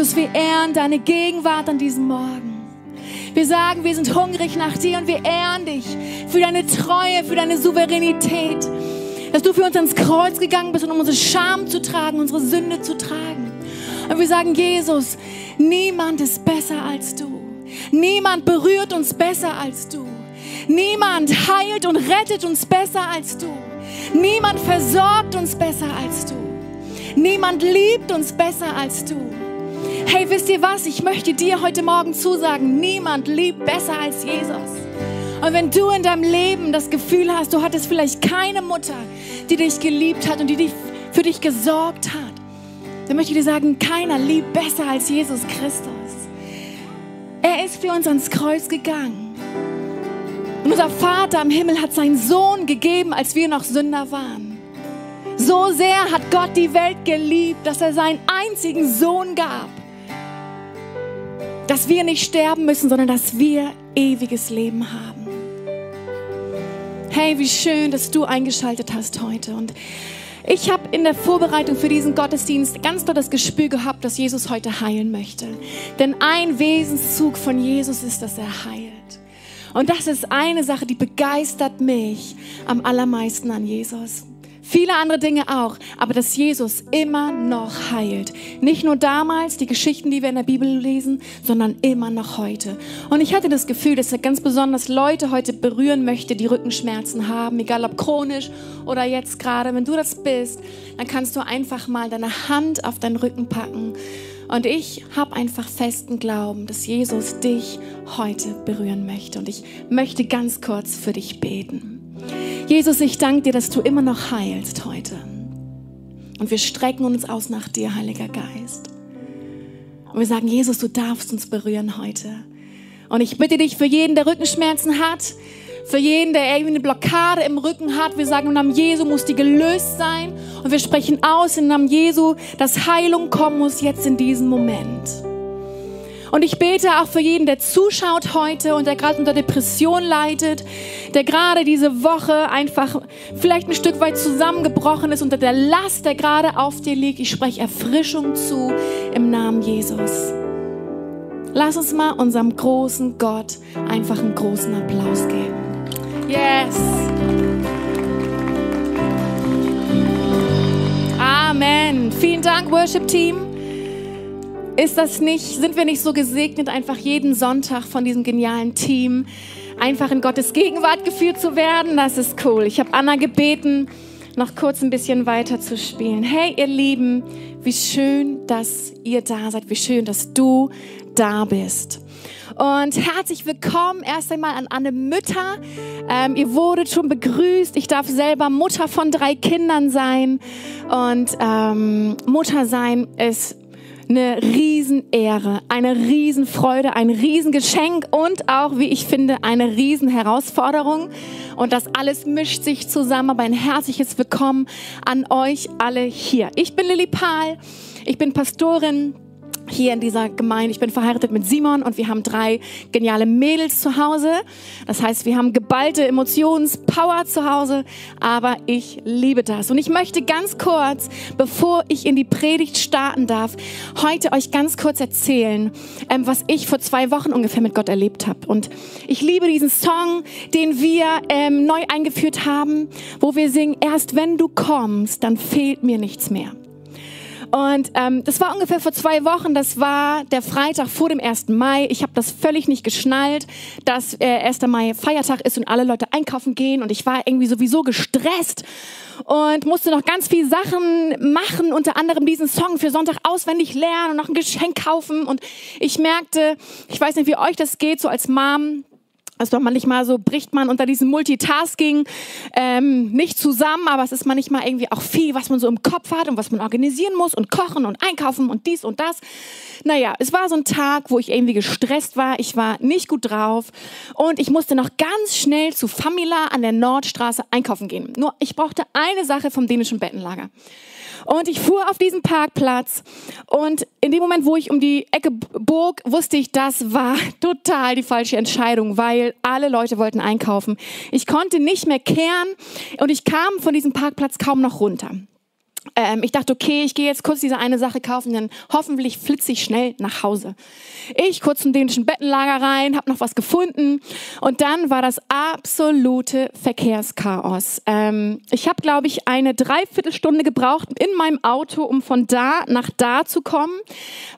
Jesus, wir ehren deine Gegenwart an diesem Morgen. Wir sagen, wir sind hungrig nach dir und wir ehren dich für deine Treue, für deine Souveränität, dass du für uns ans Kreuz gegangen bist, um unsere Scham zu tragen, unsere Sünde zu tragen. Und wir sagen, Jesus, niemand ist besser als du. Niemand berührt uns besser als du. Niemand heilt und rettet uns besser als du. Niemand versorgt uns besser als du. Niemand liebt uns besser als du. Hey, wisst ihr was? Ich möchte dir heute Morgen zusagen, niemand liebt besser als Jesus. Und wenn du in deinem Leben das Gefühl hast, du hattest vielleicht keine Mutter, die dich geliebt hat und die für dich gesorgt hat, dann möchte ich dir sagen, keiner liebt besser als Jesus Christus. Er ist für uns ans Kreuz gegangen. Und unser Vater im Himmel hat seinen Sohn gegeben, als wir noch Sünder waren. So sehr hat Gott die Welt geliebt, dass er seinen einzigen Sohn gab. Dass wir nicht sterben müssen, sondern dass wir ewiges Leben haben. Hey, wie schön, dass du eingeschaltet hast heute. Und ich habe in der Vorbereitung für diesen Gottesdienst ganz doll das Gespür gehabt, dass Jesus heute heilen möchte. Denn ein Wesenszug von Jesus ist, dass er heilt. Und das ist eine Sache, die begeistert mich am allermeisten an Jesus. Viele andere Dinge auch, aber dass Jesus immer noch heilt. Nicht nur damals, die Geschichten, die wir in der Bibel lesen, sondern immer noch heute. Und ich hatte das Gefühl, dass er ganz besonders Leute heute berühren möchte, die Rückenschmerzen haben, egal ob chronisch oder jetzt gerade. Wenn du das bist, dann kannst du einfach mal deine Hand auf deinen Rücken packen. Und ich habe einfach festen Glauben, dass Jesus dich heute berühren möchte. Und ich möchte ganz kurz für dich beten. Jesus, ich danke dir, dass du immer noch heilst heute. Und wir strecken uns aus nach dir, Heiliger Geist. Und wir sagen, Jesus, du darfst uns berühren heute. Und ich bitte dich für jeden, der Rückenschmerzen hat, für jeden, der irgendwie eine Blockade im Rücken hat, wir sagen im Namen Jesu muss die gelöst sein. Und wir sprechen aus im Namen Jesu, dass Heilung kommen muss jetzt in diesem Moment. Und ich bete auch für jeden, der zuschaut heute und der gerade unter Depression leidet, der gerade diese Woche einfach vielleicht ein Stück weit zusammengebrochen ist unter der Last, der gerade auf dir liegt. Ich spreche Erfrischung zu im Namen Jesus. Lass uns mal unserem großen Gott einfach einen großen Applaus geben. Yes. Amen. Vielen Dank, Worship Team. Ist das nicht, sind wir nicht so gesegnet, einfach jeden Sonntag von diesem genialen Team einfach in Gottes Gegenwart geführt zu werden? Das ist cool. Ich habe Anna gebeten, noch kurz ein bisschen weiter zu spielen. Hey, ihr Lieben, wie schön, dass ihr da seid. Wie schön, dass du da bist. Und herzlich willkommen erst einmal an alle Mütter. Ähm, ihr wurdet schon begrüßt. Ich darf selber Mutter von drei Kindern sein. Und ähm, Mutter sein ist eine Riesenehre, eine Riesenfreude, ein Riesengeschenk und auch, wie ich finde, eine Riesenherausforderung. Und das alles mischt sich zusammen. Aber ein herzliches Willkommen an euch alle hier. Ich bin Lilly Pahl. Ich bin Pastorin hier in dieser Gemeinde. Ich bin verheiratet mit Simon und wir haben drei geniale Mädels zu Hause. Das heißt, wir haben geballte Emotionspower zu Hause, aber ich liebe das. Und ich möchte ganz kurz, bevor ich in die Predigt starten darf, heute euch ganz kurz erzählen, ähm, was ich vor zwei Wochen ungefähr mit Gott erlebt habe. Und ich liebe diesen Song, den wir ähm, neu eingeführt haben, wo wir singen, erst wenn du kommst, dann fehlt mir nichts mehr. Und ähm, das war ungefähr vor zwei Wochen. Das war der Freitag vor dem 1. Mai. Ich habe das völlig nicht geschnallt, dass äh, 1. Mai Feiertag ist und alle Leute einkaufen gehen. Und ich war irgendwie sowieso gestresst und musste noch ganz viele Sachen machen, unter anderem diesen Song für Sonntag auswendig lernen und noch ein Geschenk kaufen. Und ich merkte, ich weiß nicht, wie euch das geht, so als Mom, also manchmal so bricht man unter diesem Multitasking ähm, nicht zusammen, aber es ist manchmal irgendwie auch viel, was man so im Kopf hat und was man organisieren muss und kochen und einkaufen und dies und das. Naja, es war so ein Tag, wo ich irgendwie gestresst war. Ich war nicht gut drauf und ich musste noch ganz schnell zu Famila an der Nordstraße einkaufen gehen. Nur ich brauchte eine Sache vom dänischen Bettenlager. Und ich fuhr auf diesen Parkplatz und in dem Moment, wo ich um die Ecke bog, wusste ich, das war total die falsche Entscheidung, weil alle Leute wollten einkaufen. Ich konnte nicht mehr kehren und ich kam von diesem Parkplatz kaum noch runter. Ähm, ich dachte, okay, ich gehe jetzt kurz diese eine Sache kaufen, dann hoffentlich flitze ich schnell nach Hause. Ich kurz zum dänischen Bettenlager rein, habe noch was gefunden und dann war das absolute Verkehrschaos. Ähm, ich habe, glaube ich, eine Dreiviertelstunde gebraucht in meinem Auto, um von da nach da zu kommen,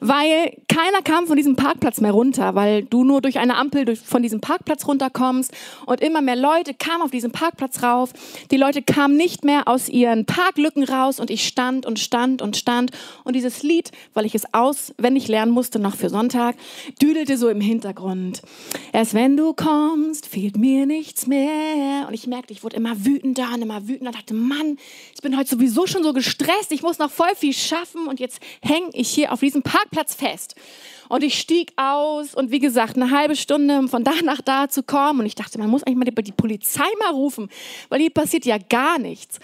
weil keiner kam von diesem Parkplatz mehr runter, weil du nur durch eine Ampel durch, von diesem Parkplatz runterkommst und immer mehr Leute kamen auf diesen Parkplatz rauf. Die Leute kamen nicht mehr aus ihren Parklücken raus und ich stand und stand und stand. Und dieses Lied, weil ich es auswendig lernen musste, noch für Sonntag, düdelte so im Hintergrund. Erst wenn du kommst, fehlt mir nichts mehr. Und ich merkte, ich wurde immer wütender und immer wütender. Ich dachte, Mann, ich bin heute sowieso schon so gestresst. Ich muss noch voll viel schaffen. Und jetzt hänge ich hier auf diesem Parkplatz fest. Und ich stieg aus und wie gesagt, eine halbe Stunde, um von da nach da zu kommen. Und ich dachte, man muss eigentlich mal die Polizei mal rufen, weil hier passiert ja gar nichts.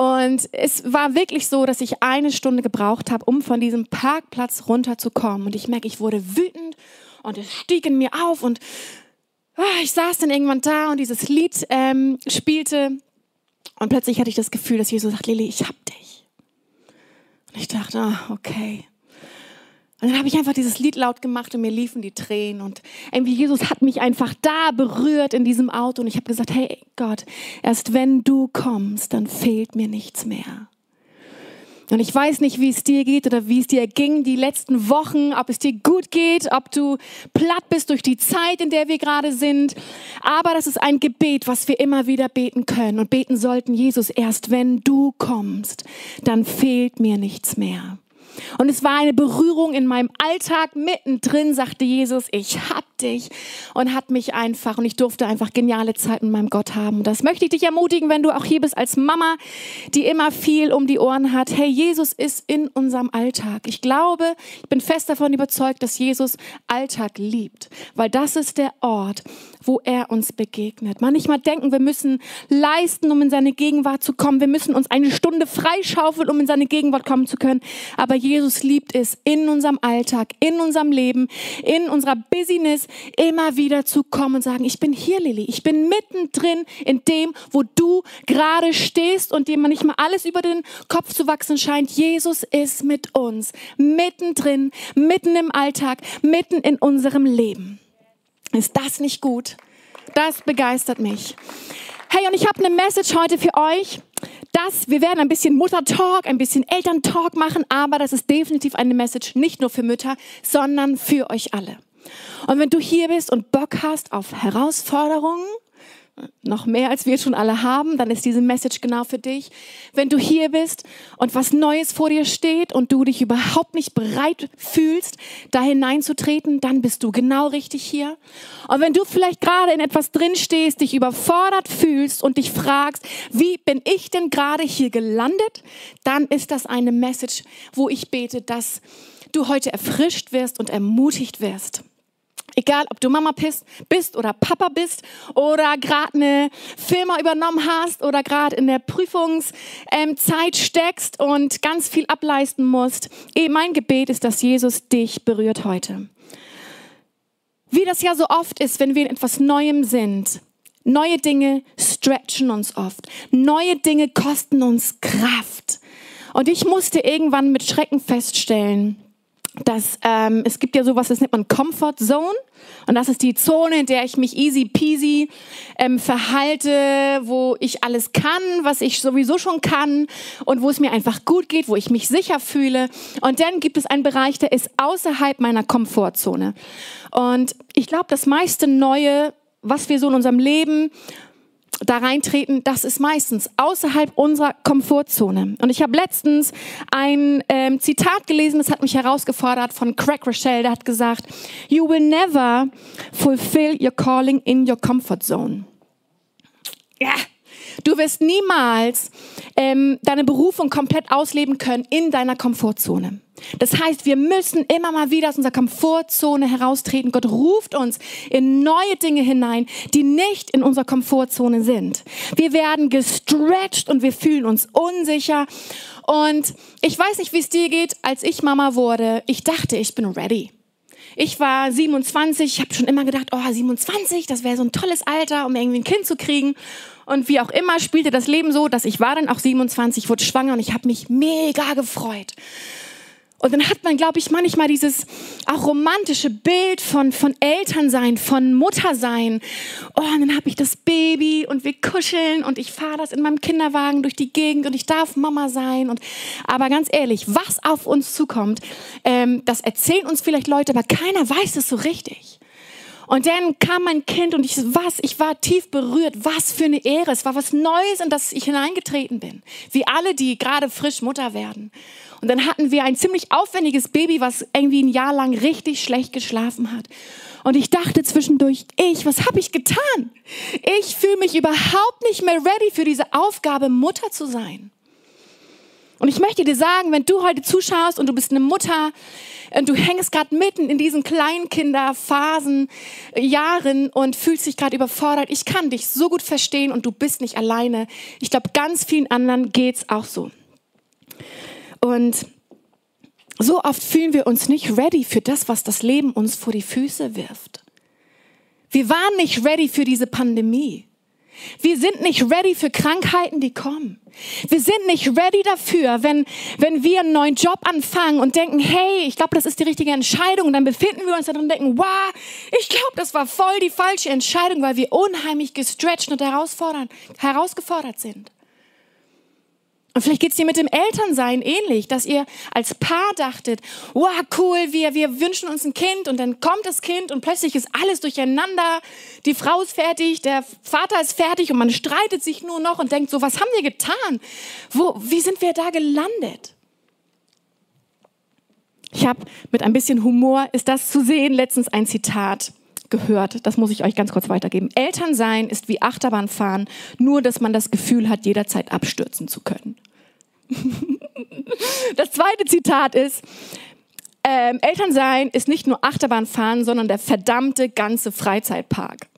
Und es war wirklich so, dass ich eine Stunde gebraucht habe, um von diesem Parkplatz runterzukommen. Und ich merke, ich wurde wütend und es stieg in mir auf und oh, ich saß dann irgendwann da und dieses Lied ähm, spielte. Und plötzlich hatte ich das Gefühl, dass Jesus sagt, Lili, ich hab dich. Und ich dachte, oh, okay. Und dann habe ich einfach dieses Lied laut gemacht und mir liefen die Tränen. Und irgendwie Jesus hat mich einfach da berührt in diesem Auto. Und ich habe gesagt, hey Gott, erst wenn du kommst, dann fehlt mir nichts mehr. Und ich weiß nicht, wie es dir geht oder wie es dir ging die letzten Wochen, ob es dir gut geht, ob du platt bist durch die Zeit, in der wir gerade sind. Aber das ist ein Gebet, was wir immer wieder beten können und beten sollten. Jesus, erst wenn du kommst, dann fehlt mir nichts mehr. Und es war eine Berührung in meinem Alltag mittendrin, sagte Jesus, ich hab dich und hat mich einfach und ich durfte einfach geniale Zeit mit meinem Gott haben. Und das möchte ich dich ermutigen, wenn du auch hier bist als Mama, die immer viel um die Ohren hat. Hey, Jesus ist in unserem Alltag. Ich glaube, ich bin fest davon überzeugt, dass Jesus Alltag liebt, weil das ist der Ort, wo er uns begegnet. Manchmal denken, wir müssen leisten, um in seine Gegenwart zu kommen. Wir müssen uns eine Stunde freischaufeln, um in seine Gegenwart kommen zu können. Aber Jesus liebt es, in unserem Alltag, in unserem Leben, in unserer Business immer wieder zu kommen und sagen, ich bin hier, Lilly. Ich bin mittendrin in dem, wo du gerade stehst und dir manchmal alles über den Kopf zu wachsen scheint. Jesus ist mit uns, mittendrin, mitten im Alltag, mitten in unserem Leben. Ist das nicht gut? Das begeistert mich. Hey, und ich habe eine Message heute für euch. Das, wir werden ein bisschen Mutter-Talk, ein bisschen Eltern-Talk machen, aber das ist definitiv eine Message nicht nur für Mütter, sondern für euch alle. Und wenn du hier bist und Bock hast auf Herausforderungen, noch mehr als wir schon alle haben, dann ist diese Message genau für dich. Wenn du hier bist und was Neues vor dir steht und du dich überhaupt nicht bereit fühlst, da hineinzutreten, dann bist du genau richtig hier. Und wenn du vielleicht gerade in etwas drin stehst, dich überfordert fühlst und dich fragst, wie bin ich denn gerade hier gelandet, dann ist das eine Message, wo ich bete, dass du heute erfrischt wirst und ermutigt wirst. Egal, ob du Mama bist oder Papa bist oder gerade eine Firma übernommen hast oder gerade in der Prüfungszeit ähm, steckst und ganz viel ableisten musst. Mein Gebet ist, dass Jesus dich berührt heute. Wie das ja so oft ist, wenn wir in etwas Neuem sind. Neue Dinge stretchen uns oft. Neue Dinge kosten uns Kraft. Und ich musste irgendwann mit Schrecken feststellen, dass ähm, es gibt ja sowas, das nennt man Comfort Zone. Und das ist die Zone, in der ich mich easy peasy ähm, verhalte, wo ich alles kann, was ich sowieso schon kann und wo es mir einfach gut geht, wo ich mich sicher fühle. Und dann gibt es einen Bereich, der ist außerhalb meiner Komfortzone. Und ich glaube, das meiste Neue, was wir so in unserem Leben da reintreten, das ist meistens außerhalb unserer Komfortzone. Und ich habe letztens ein ähm, Zitat gelesen, das hat mich herausgefordert von Craig Rochelle, der hat gesagt, You will never fulfill your calling in your comfort zone. Ja, Du wirst niemals ähm, deine Berufung komplett ausleben können in deiner Komfortzone. Das heißt, wir müssen immer mal wieder aus unserer Komfortzone heraustreten. Gott ruft uns in neue Dinge hinein, die nicht in unserer Komfortzone sind. Wir werden gestretched und wir fühlen uns unsicher. Und ich weiß nicht, wie es dir geht, als ich Mama wurde. Ich dachte, ich bin ready. Ich war 27, ich habe schon immer gedacht, oh 27, das wäre so ein tolles Alter, um irgendwie ein Kind zu kriegen. Und wie auch immer spielte das Leben so, dass ich war dann auch 27, wurde schwanger und ich habe mich mega gefreut. Und dann hat man, glaube ich, manchmal dieses auch romantische Bild von, von Elternsein, von Muttersein. Oh, und dann habe ich das Baby und wir kuscheln und ich fahre das in meinem Kinderwagen durch die Gegend und ich darf Mama sein. Und, aber ganz ehrlich, was auf uns zukommt, ähm, das erzählen uns vielleicht Leute, aber keiner weiß es so richtig. Und dann kam mein Kind und ich, was, ich war tief berührt. Was für eine Ehre. Es war was Neues, in das ich hineingetreten bin. Wie alle, die gerade frisch Mutter werden. Und dann hatten wir ein ziemlich aufwendiges Baby, was irgendwie ein Jahr lang richtig schlecht geschlafen hat. Und ich dachte zwischendurch, ich, was habe ich getan? Ich fühle mich überhaupt nicht mehr ready für diese Aufgabe, Mutter zu sein. Und ich möchte dir sagen, wenn du heute zuschaust und du bist eine Mutter und du hängst gerade mitten in diesen Kleinkinderphasen, Jahren und fühlst dich gerade überfordert, ich kann dich so gut verstehen und du bist nicht alleine. Ich glaube, ganz vielen anderen geht's auch so. Und so oft fühlen wir uns nicht ready für das, was das Leben uns vor die Füße wirft. Wir waren nicht ready für diese Pandemie. Wir sind nicht ready für Krankheiten, die kommen. Wir sind nicht ready dafür, wenn, wenn wir einen neuen Job anfangen und denken, hey, ich glaube, das ist die richtige Entscheidung. Und dann befinden wir uns da drin und denken, wow, ich glaube, das war voll die falsche Entscheidung, weil wir unheimlich gestretched und herausgefordert sind. Und vielleicht geht es dir mit dem Elternsein ähnlich, dass ihr als Paar dachtet, wow, cool, wir, wir wünschen uns ein Kind und dann kommt das Kind und plötzlich ist alles durcheinander. Die Frau ist fertig, der Vater ist fertig und man streitet sich nur noch und denkt so, was haben wir getan? Wo, wie sind wir da gelandet? Ich habe mit ein bisschen Humor, ist das zu sehen, letztens ein Zitat gehört. Das muss ich euch ganz kurz weitergeben. Elternsein ist wie Achterbahnfahren, nur dass man das Gefühl hat, jederzeit abstürzen zu können. das zweite Zitat ist, ähm, Elternsein ist nicht nur Achterbahnfahren, sondern der verdammte ganze Freizeitpark.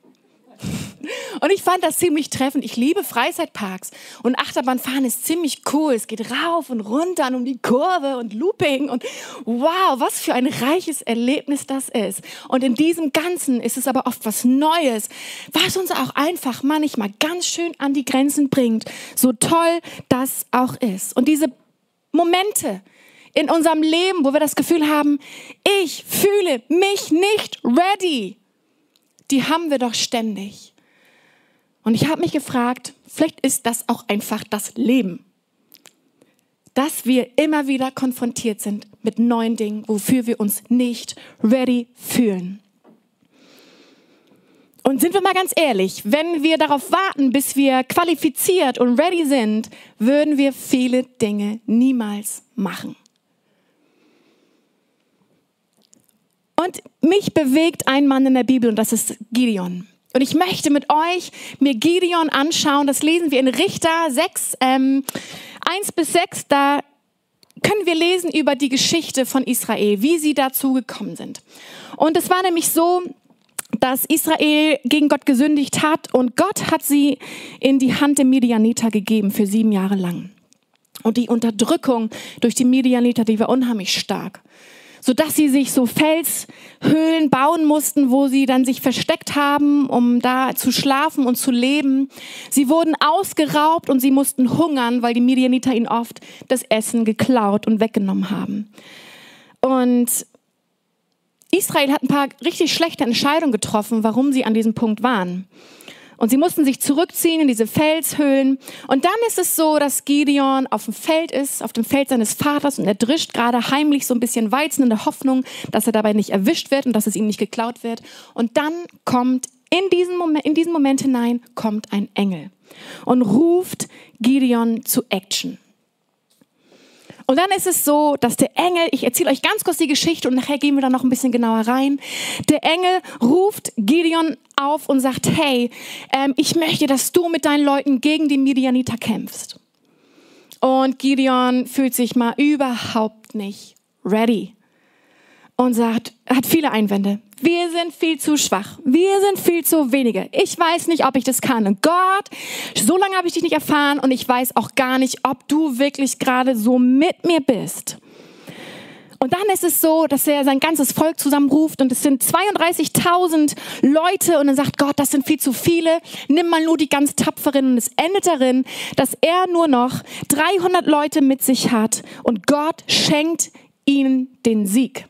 Und ich fand das ziemlich treffend. Ich liebe Freizeitparks und Achterbahnfahren ist ziemlich cool. Es geht rauf und runter und um die Kurve und Looping und wow, was für ein reiches Erlebnis das ist. Und in diesem Ganzen ist es aber oft was Neues, was uns auch einfach manchmal ganz schön an die Grenzen bringt. So toll das auch ist. Und diese Momente, in unserem Leben, wo wir das Gefühl haben, ich fühle mich nicht ready die haben wir doch ständig. Und ich habe mich gefragt, vielleicht ist das auch einfach das Leben. Dass wir immer wieder konfrontiert sind mit neuen Dingen, wofür wir uns nicht ready fühlen. Und sind wir mal ganz ehrlich, wenn wir darauf warten, bis wir qualifiziert und ready sind, würden wir viele Dinge niemals machen. Und mich bewegt ein Mann in der Bibel und das ist Gideon. Und ich möchte mit euch mir Gideon anschauen. Das lesen wir in Richter 6, ähm, 1 bis 6. Da können wir lesen über die Geschichte von Israel, wie sie dazu gekommen sind. Und es war nämlich so, dass Israel gegen Gott gesündigt hat und Gott hat sie in die Hand der Midianiter gegeben für sieben Jahre lang. Und die Unterdrückung durch die Midianiter, die war unheimlich stark sodass sie sich so Felshöhlen bauen mussten, wo sie dann sich versteckt haben, um da zu schlafen und zu leben. Sie wurden ausgeraubt und sie mussten hungern, weil die Midianiter ihnen oft das Essen geklaut und weggenommen haben. Und Israel hat ein paar richtig schlechte Entscheidungen getroffen, warum sie an diesem Punkt waren. Und sie mussten sich zurückziehen in diese Felshöhlen. Und dann ist es so, dass Gideon auf dem Feld ist, auf dem Feld seines Vaters und er drischt gerade heimlich so ein bisschen Weizen in der Hoffnung, dass er dabei nicht erwischt wird und dass es ihm nicht geklaut wird. Und dann kommt in diesen Moment, in diesen Moment hinein kommt ein Engel und ruft Gideon zu Action. Und dann ist es so, dass der Engel, ich erzähle euch ganz kurz die Geschichte und nachher gehen wir da noch ein bisschen genauer rein. Der Engel ruft Gideon auf und sagt, hey, ähm, ich möchte, dass du mit deinen Leuten gegen die Midianiter kämpfst. Und Gideon fühlt sich mal überhaupt nicht ready und sagt, hat viele Einwände. Wir sind viel zu schwach. Wir sind viel zu wenige. Ich weiß nicht, ob ich das kann. Und Gott, so lange habe ich dich nicht erfahren und ich weiß auch gar nicht, ob du wirklich gerade so mit mir bist. Und dann ist es so, dass er sein ganzes Volk zusammenruft und es sind 32.000 Leute und dann sagt Gott, das sind viel zu viele, nimm mal nur die ganz Tapferen und es endet darin, dass er nur noch 300 Leute mit sich hat und Gott schenkt ihnen den Sieg.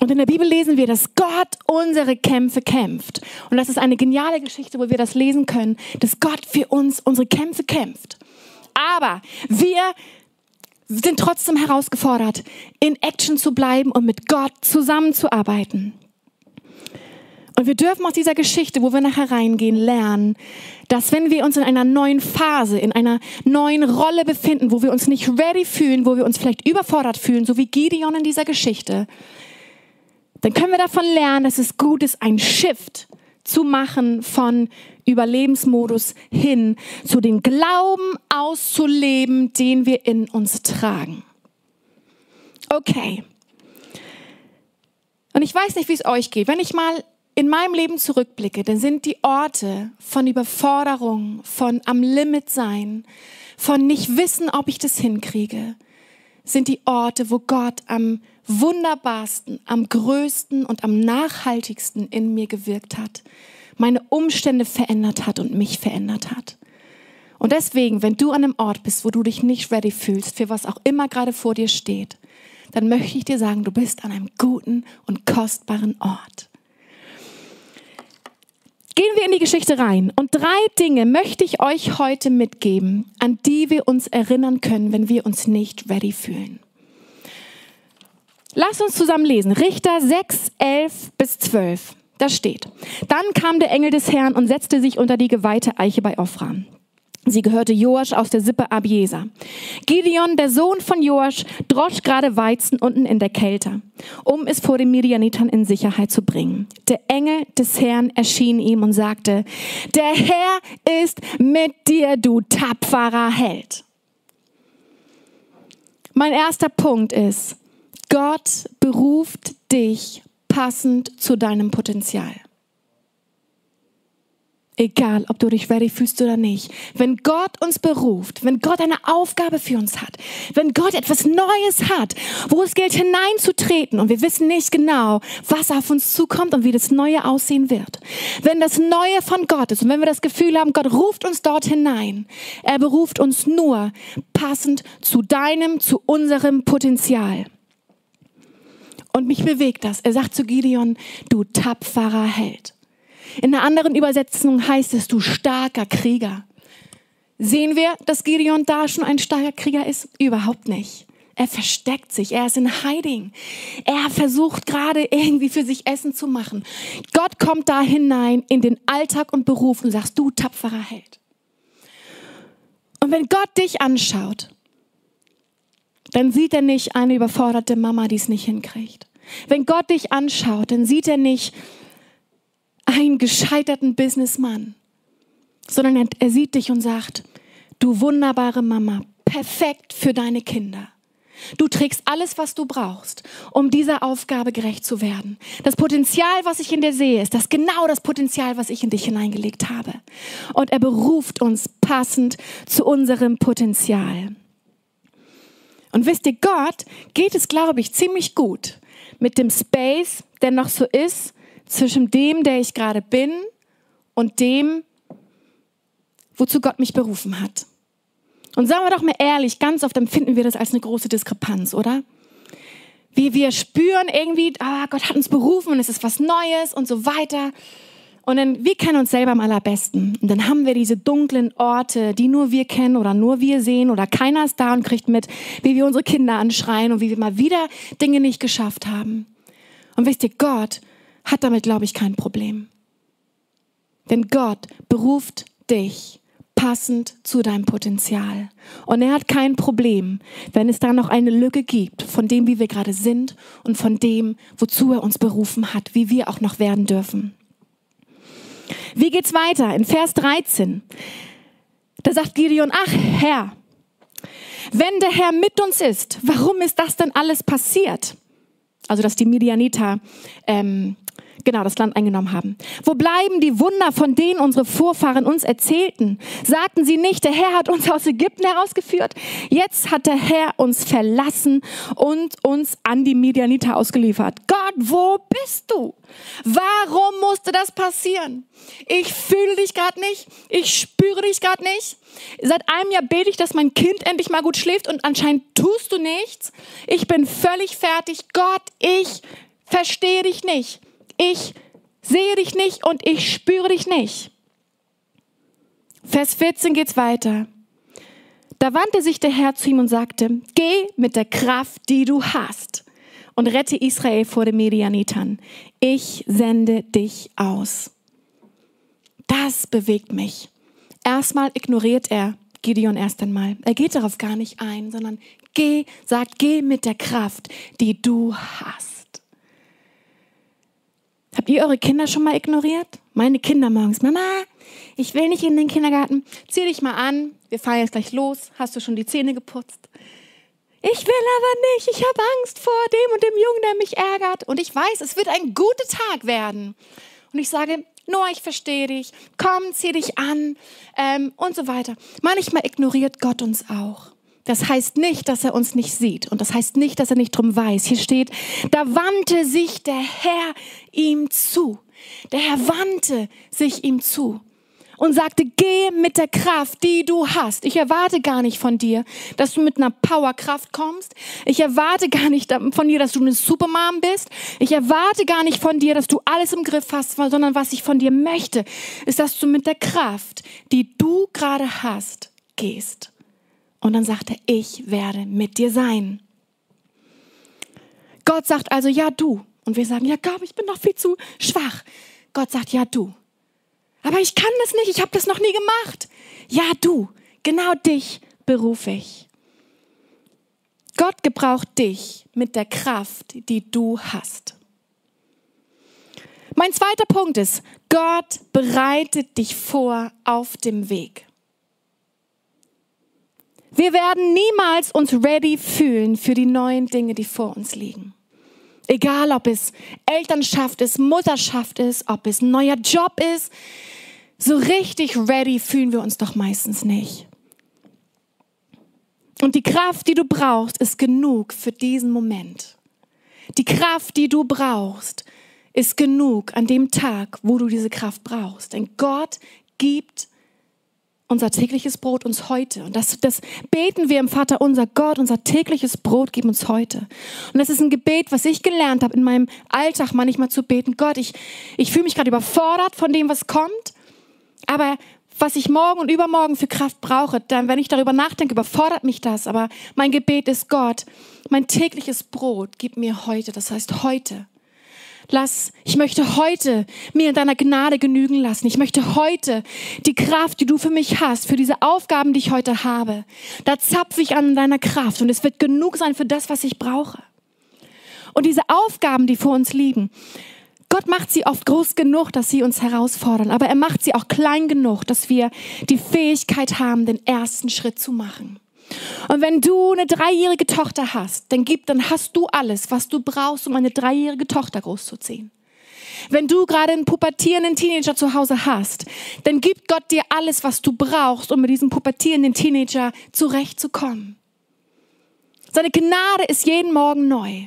Und in der Bibel lesen wir, dass Gott unsere Kämpfe kämpft. Und das ist eine geniale Geschichte, wo wir das lesen können, dass Gott für uns unsere Kämpfe kämpft. Aber wir sind trotzdem herausgefordert, in Action zu bleiben und mit Gott zusammenzuarbeiten. Und wir dürfen aus dieser Geschichte, wo wir nachher reingehen, lernen, dass wenn wir uns in einer neuen Phase, in einer neuen Rolle befinden, wo wir uns nicht ready fühlen, wo wir uns vielleicht überfordert fühlen, so wie Gideon in dieser Geschichte, dann können wir davon lernen, dass es gut ist, ein Shift zu machen von Überlebensmodus hin zu dem Glauben auszuleben, den wir in uns tragen. Okay. Und ich weiß nicht, wie es euch geht. Wenn ich mal in meinem Leben zurückblicke, dann sind die Orte von Überforderung, von am Limit sein, von nicht wissen, ob ich das hinkriege, sind die Orte, wo Gott am wunderbarsten, am größten und am nachhaltigsten in mir gewirkt hat, meine Umstände verändert hat und mich verändert hat. Und deswegen, wenn du an einem Ort bist, wo du dich nicht ready fühlst, für was auch immer gerade vor dir steht, dann möchte ich dir sagen, du bist an einem guten und kostbaren Ort. Gehen wir in die Geschichte rein. Und drei Dinge möchte ich euch heute mitgeben, an die wir uns erinnern können, wenn wir uns nicht ready fühlen. Lass uns zusammen lesen. Richter 6, 11 bis 12. Da steht. Dann kam der Engel des Herrn und setzte sich unter die geweihte Eiche bei Ophra. Sie gehörte Joasch aus der Sippe Abiesa. Gideon, der Sohn von Joasch, drosch gerade Weizen unten in der Kälte, um es vor den Midianitern in Sicherheit zu bringen. Der Engel des Herrn erschien ihm und sagte, der Herr ist mit dir, du tapferer Held. Mein erster Punkt ist, Gott beruft dich passend zu deinem Potenzial. Egal, ob du dich ready fühlst oder nicht. Wenn Gott uns beruft, wenn Gott eine Aufgabe für uns hat, wenn Gott etwas Neues hat, wo es gilt hineinzutreten und wir wissen nicht genau, was auf uns zukommt und wie das Neue aussehen wird. Wenn das Neue von Gott ist und wenn wir das Gefühl haben, Gott ruft uns dort hinein, er beruft uns nur passend zu deinem, zu unserem Potenzial. Und mich bewegt das. Er sagt zu Gideon, du tapferer Held. In einer anderen Übersetzung heißt es, du starker Krieger. Sehen wir, dass Gideon da schon ein starker Krieger ist? Überhaupt nicht. Er versteckt sich, er ist in Hiding. Er versucht gerade irgendwie für sich Essen zu machen. Gott kommt da hinein in den Alltag und Beruf und sagst, du tapferer Held. Und wenn Gott dich anschaut, dann sieht er nicht eine überforderte Mama, die es nicht hinkriegt. Wenn Gott dich anschaut, dann sieht er nicht einen gescheiterten Businessmann, sondern er sieht dich und sagt, du wunderbare Mama, perfekt für deine Kinder. Du trägst alles, was du brauchst, um dieser Aufgabe gerecht zu werden. Das Potenzial, was ich in dir sehe, ist das genau das Potenzial, was ich in dich hineingelegt habe. Und er beruft uns passend zu unserem Potenzial. Und wisst ihr, Gott geht es, glaube ich, ziemlich gut mit dem Space, der noch so ist, zwischen dem, der ich gerade bin und dem, wozu Gott mich berufen hat. Und sagen wir doch mal ehrlich, ganz oft empfinden wir das als eine große Diskrepanz, oder? Wie wir spüren irgendwie, ah, Gott hat uns berufen und es ist was Neues und so weiter. Und dann, wir kennen uns selber am allerbesten. Und dann haben wir diese dunklen Orte, die nur wir kennen oder nur wir sehen oder keiner ist da und kriegt mit, wie wir unsere Kinder anschreien und wie wir mal wieder Dinge nicht geschafft haben. Und wisst ihr, Gott hat damit, glaube ich, kein Problem. Denn Gott beruft dich passend zu deinem Potenzial. Und er hat kein Problem, wenn es da noch eine Lücke gibt von dem, wie wir gerade sind und von dem, wozu er uns berufen hat, wie wir auch noch werden dürfen. Wie geht's weiter? In Vers 13. Da sagt Gideon, ach Herr, wenn der Herr mit uns ist, warum ist das denn alles passiert? Also, dass die Midianiter ähm, genau das Land eingenommen haben. Wo bleiben die Wunder, von denen unsere Vorfahren uns erzählten? Sagten sie nicht, der Herr hat uns aus Ägypten herausgeführt? Jetzt hat der Herr uns verlassen und uns an die Midianiter ausgeliefert. Gott, wo bist du? Warum musste das passieren? Ich fühle dich gerade nicht. Ich spüre dich gerade nicht. Seit einem Jahr bete ich, dass mein Kind endlich mal gut schläft und anscheinend tust du nichts. Ich bin völlig fertig. Gott, ich verstehe dich nicht. Ich sehe dich nicht und ich spüre dich nicht. Vers 14 geht's weiter. Da wandte sich der Herr zu ihm und sagte, geh mit der Kraft, die du hast und rette Israel vor den Medianitern. Ich sende dich aus. Das bewegt mich. Erstmal ignoriert er Gideon erst einmal. Er geht darauf gar nicht ein, sondern geh, sagt, geh mit der Kraft, die du hast. Habt ihr eure Kinder schon mal ignoriert? Meine Kinder morgens, Mama, ich will nicht in den Kindergarten. Zieh dich mal an, wir fahren jetzt gleich los. Hast du schon die Zähne geputzt? Ich will aber nicht, ich habe Angst vor dem und dem Jungen, der mich ärgert. Und ich weiß, es wird ein guter Tag werden. Und ich sage, Noah, ich verstehe dich, komm, zieh dich an ähm, und so weiter. Manchmal ignoriert Gott uns auch. Das heißt nicht, dass er uns nicht sieht und das heißt nicht, dass er nicht drum weiß. Hier steht, da wandte sich der Herr ihm zu. Der Herr wandte sich ihm zu und sagte, geh mit der Kraft, die du hast. Ich erwarte gar nicht von dir, dass du mit einer Powerkraft kommst. Ich erwarte gar nicht von dir, dass du eine Supermom bist. Ich erwarte gar nicht von dir, dass du alles im Griff hast, sondern was ich von dir möchte, ist, dass du mit der Kraft, die du gerade hast, gehst. Und dann sagt er, ich werde mit dir sein. Gott sagt also, ja, du. Und wir sagen, ja, Gott, ich bin noch viel zu schwach. Gott sagt, ja, du. Aber ich kann das nicht, ich habe das noch nie gemacht. Ja, du, genau dich berufe ich. Gott gebraucht dich mit der Kraft, die du hast. Mein zweiter Punkt ist, Gott bereitet dich vor auf dem Weg. Wir werden niemals uns ready fühlen für die neuen Dinge, die vor uns liegen. Egal, ob es Elternschaft ist, Mutterschaft ist, ob es ein neuer Job ist, so richtig ready fühlen wir uns doch meistens nicht. Und die Kraft, die du brauchst, ist genug für diesen Moment. Die Kraft, die du brauchst, ist genug an dem Tag, wo du diese Kraft brauchst. Denn Gott gibt unser tägliches Brot uns heute. Und das, das beten wir im Vater unser Gott, unser tägliches Brot gib uns heute. Und das ist ein Gebet, was ich gelernt habe in meinem Alltag manchmal zu beten. Gott, ich, ich fühle mich gerade überfordert von dem, was kommt. Aber was ich morgen und übermorgen für Kraft brauche, dann, wenn ich darüber nachdenke, überfordert mich das. Aber mein Gebet ist Gott, mein tägliches Brot gib mir heute. Das heißt heute. Lass, ich möchte heute mir in deiner Gnade genügen lassen. Ich möchte heute die Kraft, die du für mich hast, für diese Aufgaben, die ich heute habe, da zapfe ich an deiner Kraft und es wird genug sein für das, was ich brauche. Und diese Aufgaben, die vor uns liegen, Gott macht sie oft groß genug, dass sie uns herausfordern, aber er macht sie auch klein genug, dass wir die Fähigkeit haben, den ersten Schritt zu machen. Und wenn du eine dreijährige Tochter hast, dann gib, dann hast du alles, was du brauchst, um eine dreijährige Tochter großzuziehen. Wenn du gerade einen pubertierenden Teenager zu Hause hast, dann gibt Gott dir alles, was du brauchst, um mit diesem pubertierenden Teenager zurechtzukommen. Seine Gnade ist jeden Morgen neu.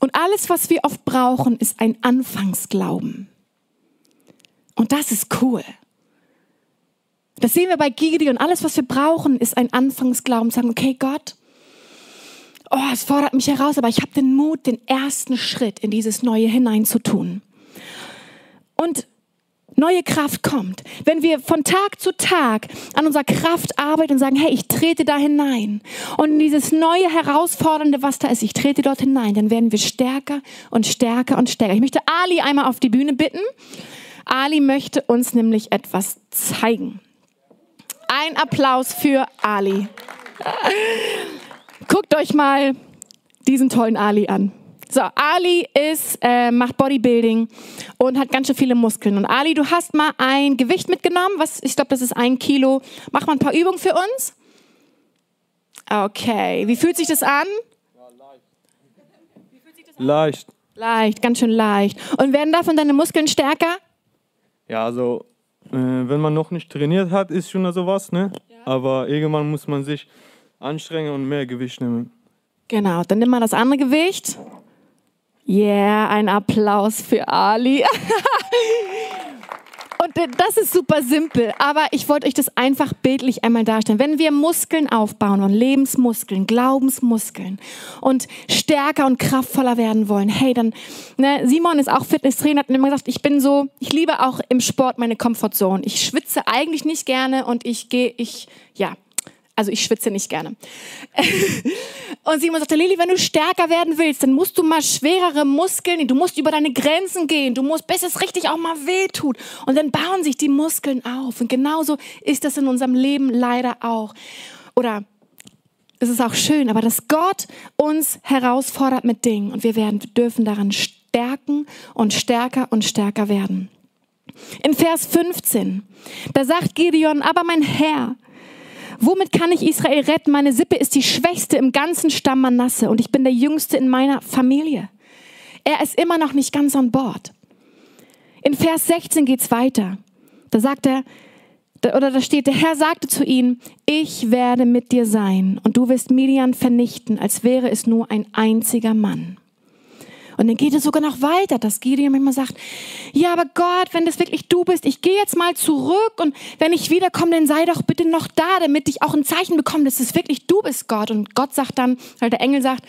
Und alles, was wir oft brauchen, ist ein Anfangsglauben. Und das ist cool. Das sehen wir bei Gideon. Alles, was wir brauchen, ist ein Anfangsglauben. Sagen, okay, Gott, oh, es fordert mich heraus, aber ich habe den Mut, den ersten Schritt in dieses Neue hineinzutun. Und neue Kraft kommt. Wenn wir von Tag zu Tag an unserer Kraft arbeiten und sagen, hey, ich trete da hinein und in dieses neue Herausfordernde, was da ist, ich trete dort hinein, dann werden wir stärker und stärker und stärker. Ich möchte Ali einmal auf die Bühne bitten. Ali möchte uns nämlich etwas zeigen. Ein Applaus für Ali. Guckt euch mal diesen tollen Ali an. So, Ali ist, äh, macht Bodybuilding und hat ganz schön viele Muskeln. Und Ali, du hast mal ein Gewicht mitgenommen. Was, ich glaube, das ist ein Kilo. Mach mal ein paar Übungen für uns. Okay. Wie fühlt sich das an? Leicht. Leicht. Leicht, ganz schön leicht. Und werden davon deine Muskeln stärker? Ja, also äh, wenn man noch nicht trainiert hat, ist schon sowas, ne? Aber irgendwann muss man sich anstrengen und mehr Gewicht nehmen. Genau, dann nimm mal das andere Gewicht. Yeah, ein Applaus für Ali. Und das ist super simpel, aber ich wollte euch das einfach bildlich einmal darstellen. Wenn wir Muskeln aufbauen und Lebensmuskeln, Glaubensmuskeln und stärker und kraftvoller werden wollen, hey, dann, ne, Simon ist auch Fitnesstrainer, hat immer gesagt, ich bin so, ich liebe auch im Sport meine Comfortzone. Ich schwitze eigentlich nicht gerne und ich gehe, ich, ja, also ich schwitze nicht gerne. Und Simon sagte, Lili, wenn du stärker werden willst, dann musst du mal schwerere Muskeln, du musst über deine Grenzen gehen, du musst, bis es richtig auch mal wehtut. Und dann bauen sich die Muskeln auf. Und genauso ist das in unserem Leben leider auch. Oder es ist auch schön, aber dass Gott uns herausfordert mit Dingen und wir werden, dürfen daran stärken und stärker und stärker werden. In Vers 15, da sagt Gideon, aber mein Herr, Womit kann ich Israel retten? Meine Sippe ist die schwächste im ganzen Stamm Manasse und ich bin der Jüngste in meiner Familie. Er ist immer noch nicht ganz an Bord. In Vers 16 geht's weiter. Da sagt er, oder da steht, der Herr sagte zu ihnen, ich werde mit dir sein und du wirst Midian vernichten, als wäre es nur ein einziger Mann. Und dann geht es sogar noch weiter, dass Gideon immer sagt, ja, aber Gott, wenn das wirklich du bist, ich gehe jetzt mal zurück und wenn ich wiederkomme, dann sei doch bitte noch da, damit ich auch ein Zeichen bekomme, dass es wirklich du bist, Gott. Und Gott sagt dann, weil der Engel sagt,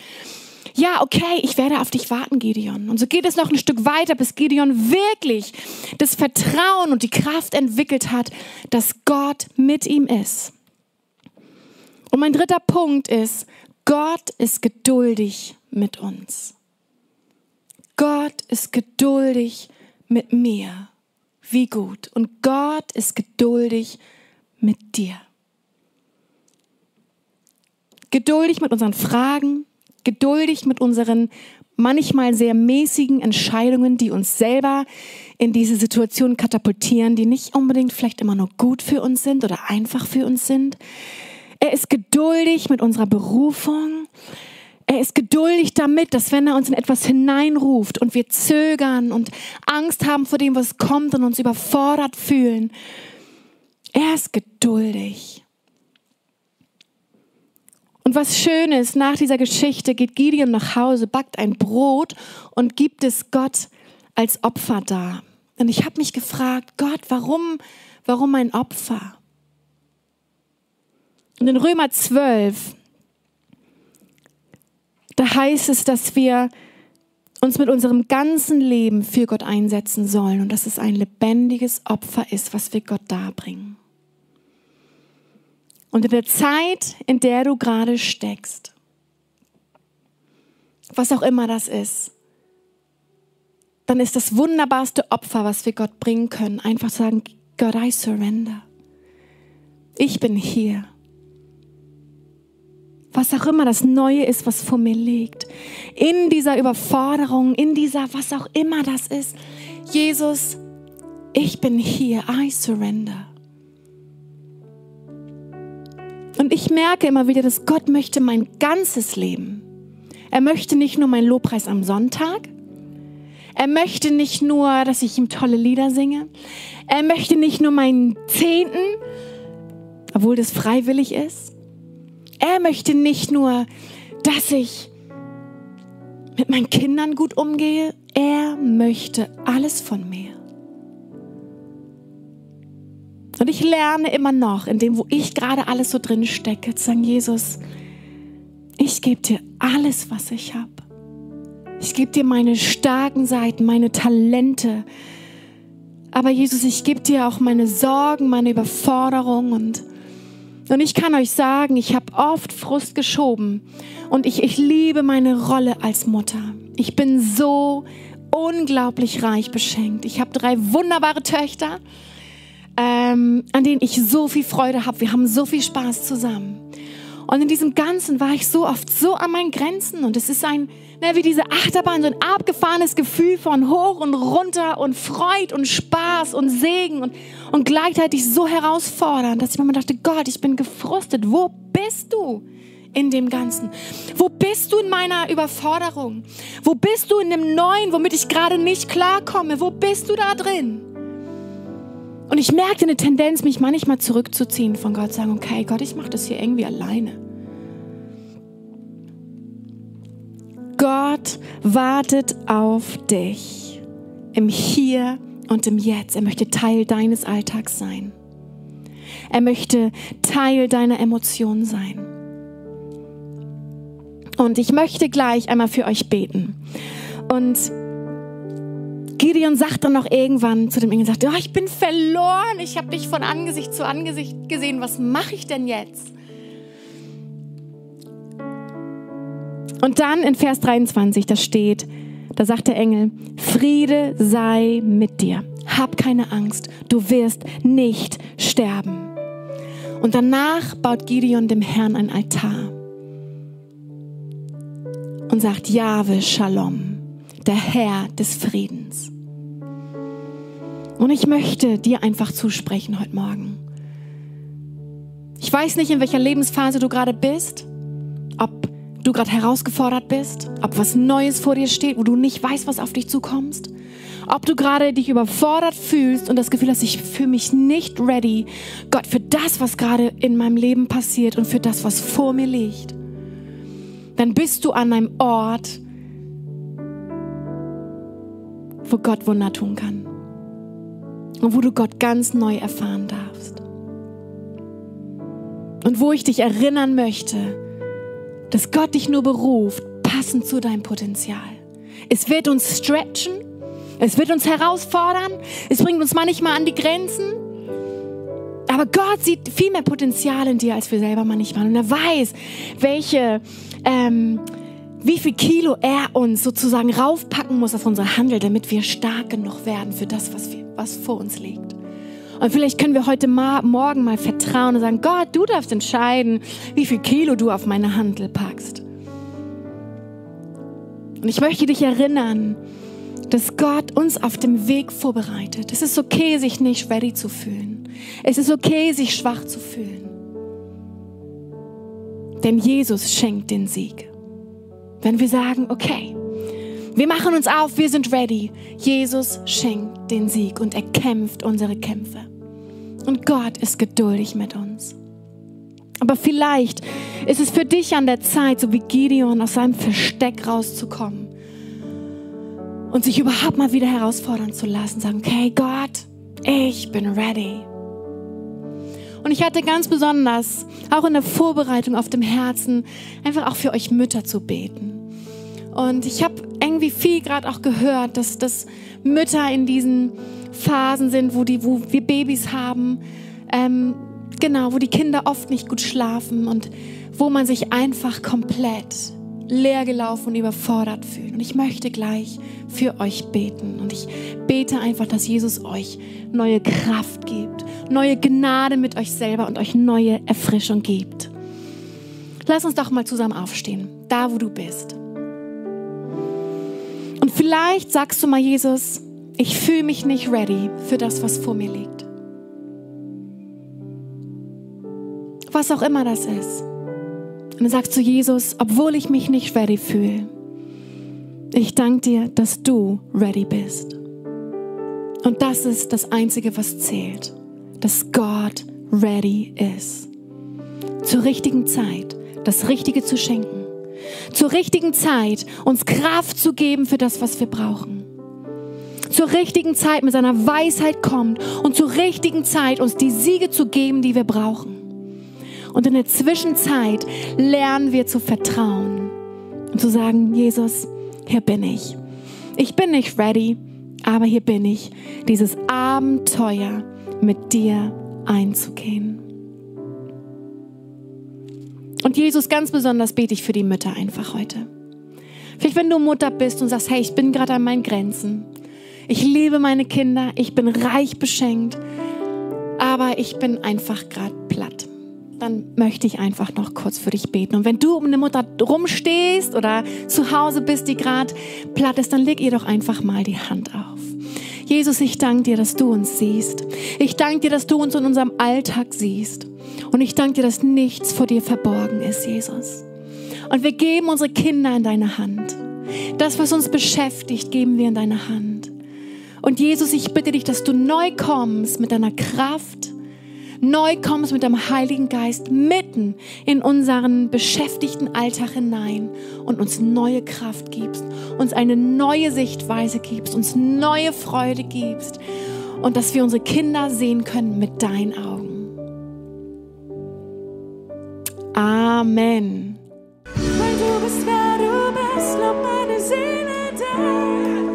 ja, okay, ich werde auf dich warten, Gideon. Und so geht es noch ein Stück weiter, bis Gideon wirklich das Vertrauen und die Kraft entwickelt hat, dass Gott mit ihm ist. Und mein dritter Punkt ist, Gott ist geduldig mit uns. Gott ist geduldig mit mir. Wie gut. Und Gott ist geduldig mit dir. Geduldig mit unseren Fragen, geduldig mit unseren manchmal sehr mäßigen Entscheidungen, die uns selber in diese Situation katapultieren, die nicht unbedingt vielleicht immer nur gut für uns sind oder einfach für uns sind. Er ist geduldig mit unserer Berufung. Er ist geduldig damit, dass wenn er uns in etwas hineinruft und wir zögern und Angst haben vor dem, was kommt und uns überfordert fühlen, er ist geduldig. Und was schön ist, nach dieser Geschichte geht Gideon nach Hause, backt ein Brot und gibt es Gott als Opfer dar. Und ich habe mich gefragt, Gott, warum, warum ein Opfer? Und in Römer 12 da heißt es, dass wir uns mit unserem ganzen Leben für Gott einsetzen sollen und dass es ein lebendiges Opfer ist, was wir Gott darbringen. Und in der Zeit, in der du gerade steckst, was auch immer das ist, dann ist das wunderbarste Opfer, was wir Gott bringen können, einfach sagen, God, I surrender. Ich bin hier was auch immer das Neue ist, was vor mir liegt. In dieser Überforderung, in dieser, was auch immer das ist. Jesus, ich bin hier, I surrender. Und ich merke immer wieder, dass Gott möchte mein ganzes Leben. Er möchte nicht nur meinen Lobpreis am Sonntag. Er möchte nicht nur, dass ich ihm tolle Lieder singe. Er möchte nicht nur meinen Zehnten, obwohl das freiwillig ist. Er möchte nicht nur, dass ich mit meinen Kindern gut umgehe, er möchte alles von mir. Und ich lerne immer noch, in dem, wo ich gerade alles so drin stecke, zu sagen, Jesus, ich gebe dir alles, was ich habe. Ich gebe dir meine starken Seiten, meine Talente. Aber Jesus, ich gebe dir auch meine Sorgen, meine Überforderung und und ich kann euch sagen, ich habe oft Frust geschoben und ich, ich liebe meine Rolle als Mutter. Ich bin so unglaublich reich beschenkt. Ich habe drei wunderbare Töchter, ähm, an denen ich so viel Freude habe. Wir haben so viel Spaß zusammen. Und in diesem Ganzen war ich so oft so an meinen Grenzen und es ist ein, ne, wie diese Achterbahn, so ein abgefahrenes Gefühl von hoch und runter und Freud und Spaß und Segen und, und gleichzeitig so herausfordernd, dass ich mir dachte, Gott, ich bin gefrustet. Wo bist du? in dem Ganzen? Wo bist du in meiner Überforderung? Wo bist du in dem Neuen, womit ich gerade nicht klarkomme? Wo bist du da drin? Und ich merkte eine Tendenz, mich manchmal zurückzuziehen von Gott, sagen, okay, Gott, ich mache das hier irgendwie alleine. Gott wartet auf dich im Hier und im Jetzt. Er möchte Teil deines Alltags sein. Er möchte Teil deiner Emotionen sein. Und ich möchte gleich einmal für euch beten. Und Gideon sagt dann noch irgendwann zu dem Engel, sagt, oh, ich bin verloren, ich habe dich von Angesicht zu Angesicht gesehen, was mache ich denn jetzt? Und dann in Vers 23, da steht, da sagt der Engel, Friede sei mit dir, hab keine Angst, du wirst nicht sterben. Und danach baut Gideon dem Herrn ein Altar und sagt, Jahwe Shalom der Herr des Friedens. Und ich möchte dir einfach zusprechen heute Morgen. Ich weiß nicht, in welcher Lebensphase du gerade bist, ob du gerade herausgefordert bist, ob was Neues vor dir steht, wo du nicht weißt, was auf dich zukommst, ob du gerade dich überfordert fühlst und das Gefühl hast, ich fühle mich nicht ready, Gott, für das, was gerade in meinem Leben passiert und für das, was vor mir liegt. Dann bist du an einem Ort, wo Gott Wunder tun kann. Und wo du Gott ganz neu erfahren darfst. Und wo ich dich erinnern möchte, dass Gott dich nur beruft, passend zu deinem Potenzial. Es wird uns stretchen, es wird uns herausfordern, es bringt uns manchmal an die Grenzen. Aber Gott sieht viel mehr Potenzial in dir, als wir selber manchmal. Und er weiß, welche ähm, wie viel Kilo er uns sozusagen raufpacken muss auf unsere Handel, damit wir stark genug werden für das, was, wir, was vor uns liegt. Und vielleicht können wir heute mal, morgen mal vertrauen und sagen, Gott, du darfst entscheiden, wie viel Kilo du auf meine Handel packst. Und ich möchte dich erinnern, dass Gott uns auf dem Weg vorbereitet. Es ist okay, sich nicht ready zu fühlen. Es ist okay, sich schwach zu fühlen. Denn Jesus schenkt den Sieg. Wenn wir sagen, okay, wir machen uns auf, wir sind ready. Jesus schenkt den Sieg und er kämpft unsere Kämpfe. Und Gott ist geduldig mit uns. Aber vielleicht ist es für dich an der Zeit, so wie Gideon, aus seinem Versteck rauszukommen und sich überhaupt mal wieder herausfordern zu lassen. Sagen, okay, Gott, ich bin ready. Und ich hatte ganz besonders, auch in der Vorbereitung auf dem Herzen, einfach auch für euch Mütter zu beten. Und ich habe irgendwie viel gerade auch gehört, dass, dass Mütter in diesen Phasen sind, wo, die, wo wir Babys haben, ähm, genau, wo die Kinder oft nicht gut schlafen und wo man sich einfach komplett leergelaufen und überfordert fühlt. Und ich möchte gleich für euch beten. Und ich bete einfach, dass Jesus euch neue Kraft gibt, neue Gnade mit euch selber und euch neue Erfrischung gibt. Lass uns doch mal zusammen aufstehen, da wo du bist. Und vielleicht sagst du mal, Jesus, ich fühle mich nicht ready für das, was vor mir liegt. Was auch immer das ist. Und dann sagst du, Jesus, obwohl ich mich nicht ready fühle, ich danke dir, dass du ready bist. Und das ist das Einzige, was zählt, dass Gott ready ist. Zur richtigen Zeit das Richtige zu schenken. Zur richtigen Zeit uns Kraft zu geben für das, was wir brauchen. Zur richtigen Zeit mit seiner Weisheit kommt und zur richtigen Zeit uns die Siege zu geben, die wir brauchen. Und in der Zwischenzeit lernen wir zu vertrauen und zu sagen, Jesus, hier bin ich. Ich bin nicht ready, aber hier bin ich, dieses Abenteuer mit dir einzugehen. Und Jesus, ganz besonders bete ich für die Mütter einfach heute. Vielleicht, wenn du Mutter bist und sagst, hey, ich bin gerade an meinen Grenzen. Ich liebe meine Kinder, ich bin reich beschenkt, aber ich bin einfach gerade platt dann möchte ich einfach noch kurz für dich beten. Und wenn du um eine Mutter rumstehst oder zu Hause bist, die gerade platt ist, dann leg ihr doch einfach mal die Hand auf. Jesus, ich danke dir, dass du uns siehst. Ich danke dir, dass du uns in unserem Alltag siehst. Und ich danke dir, dass nichts vor dir verborgen ist, Jesus. Und wir geben unsere Kinder in deine Hand. Das, was uns beschäftigt, geben wir in deine Hand. Und Jesus, ich bitte dich, dass du neu kommst mit deiner Kraft, neu kommst mit deinem Heiligen Geist mitten in unseren beschäftigten Alltag hinein und uns neue Kraft gibst, uns eine neue Sichtweise gibst, uns neue Freude gibst und dass wir unsere Kinder sehen können mit deinen Augen. Amen. Weil du bist, wer du bist, lob meine Seele dir.